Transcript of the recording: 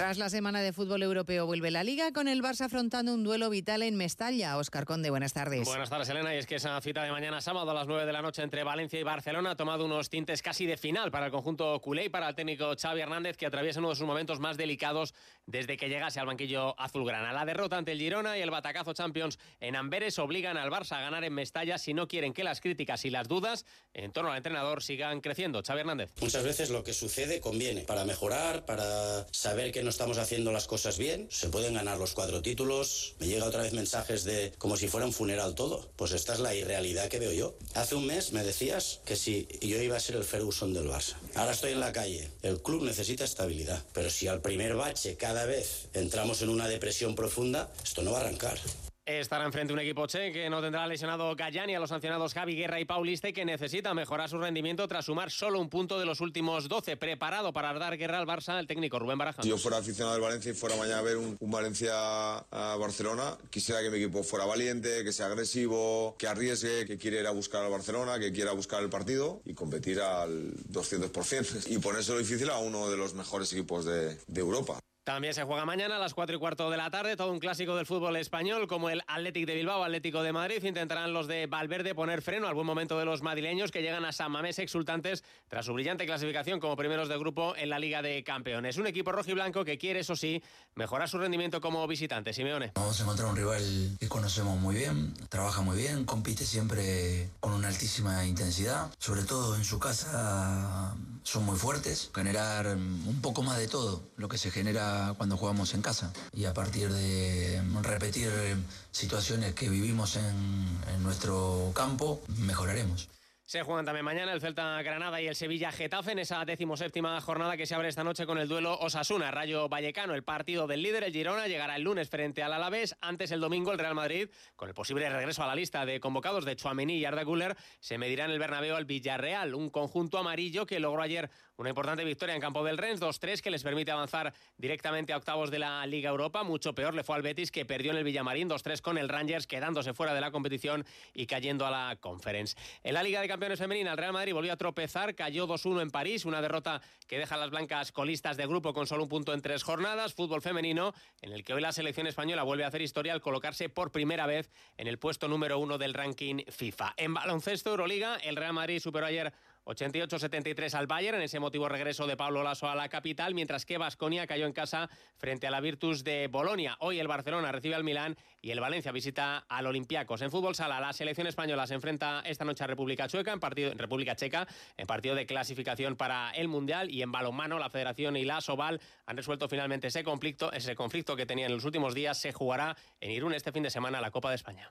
Tras la semana de fútbol europeo vuelve la liga con el Barça afrontando un duelo vital en Mestalla. Oscar Conde, buenas tardes. Buenas tardes, Elena. Y es que esa cita de mañana sábado a las 9 de la noche entre Valencia y Barcelona ha tomado unos tintes casi de final para el conjunto culé y para el técnico Xavi Hernández que atraviesa uno de sus momentos más delicados desde que llegase al banquillo azulgrana. La derrota ante el Girona y el batacazo Champions en Amberes obligan al Barça a ganar en Mestalla si no quieren que las críticas y las dudas en torno al entrenador sigan creciendo. Xavi Hernández. Muchas veces lo que sucede conviene para mejorar, para saber que no estamos haciendo las cosas bien, se pueden ganar los cuatro títulos. Me llega otra vez mensajes de como si fuera un funeral todo. Pues esta es la irrealidad que veo yo. Hace un mes me decías que si yo iba a ser el Ferguson del Barça. Ahora estoy en la calle. El club necesita estabilidad. Pero si al primer bache cada vez entramos en una depresión profunda, esto no va a arrancar. Estará enfrente un equipo che que no tendrá lesionado Gallani a los sancionados Javi Guerra y Paulista y que necesita mejorar su rendimiento tras sumar solo un punto de los últimos 12. Preparado para dar guerra al Barça, el técnico Rubén Baraja. Si yo fuera aficionado del Valencia y fuera mañana a ver un, un Valencia-Barcelona, quisiera que mi equipo fuera valiente, que sea agresivo, que arriesgue, que quiera ir a buscar al Barcelona, que quiera buscar el partido y competir al 200% y ponérselo difícil a uno de los mejores equipos de, de Europa. También se juega mañana a las 4 y cuarto de la tarde, todo un clásico del fútbol español, como el Athletic de Bilbao, Atlético de Madrid. Intentarán los de Valverde poner freno al buen momento de los madrileños que llegan a San Mamés exultantes tras su brillante clasificación como primeros de grupo en la Liga de Campeones. Un equipo rojo y blanco que quiere, eso sí, mejorar su rendimiento como visitante. Simeone. Vamos a encontrar un rival que conocemos muy bien, trabaja muy bien, compite siempre con una altísima intensidad, sobre todo en su casa son muy fuertes, generar un poco más de todo lo que se genera cuando jugamos en casa. Y a partir de repetir situaciones que vivimos en, en nuestro campo, mejoraremos. Se juegan también mañana el Celta Granada y el Sevilla Getafe en esa decimoséptima jornada que se abre esta noche con el duelo Osasuna Rayo Vallecano. El partido del líder, el Girona, llegará el lunes frente al Alavés. Antes el domingo el Real Madrid, con el posible regreso a la lista de convocados de Chouameni y Arda Güler, se medirá en el Bernabéu al Villarreal, un conjunto amarillo que logró ayer una importante victoria en campo del Rennes, 2-3 que les permite avanzar directamente a octavos de la Liga Europa. Mucho peor le fue al Betis que perdió en el Villamarín 2-3 con el Rangers quedándose fuera de la competición y cayendo a la Conference. En la Liga de Campeones femenina, el Real Madrid volvió a tropezar, cayó 2-1 en París, una derrota que deja a las blancas colistas de grupo con solo un punto en tres jornadas. Fútbol femenino, en el que hoy la selección española vuelve a hacer historia al colocarse por primera vez en el puesto número uno del ranking FIFA. En baloncesto Euroliga, el Real Madrid superó ayer 88-73 al Bayern en ese motivo regreso de Pablo Lasso a la capital, mientras que Vasconia cayó en casa frente a la Virtus de Bolonia. Hoy el Barcelona recibe al Milán y el Valencia visita al Olympiacos. En fútbol sala, la selección española se enfrenta esta noche a República Checa en partido República Checa en partido de clasificación para el Mundial y en balonmano la Federación y la Soval han resuelto finalmente ese conflicto, ese conflicto que tenían en los últimos días se jugará en Irún este fin de semana la Copa de España.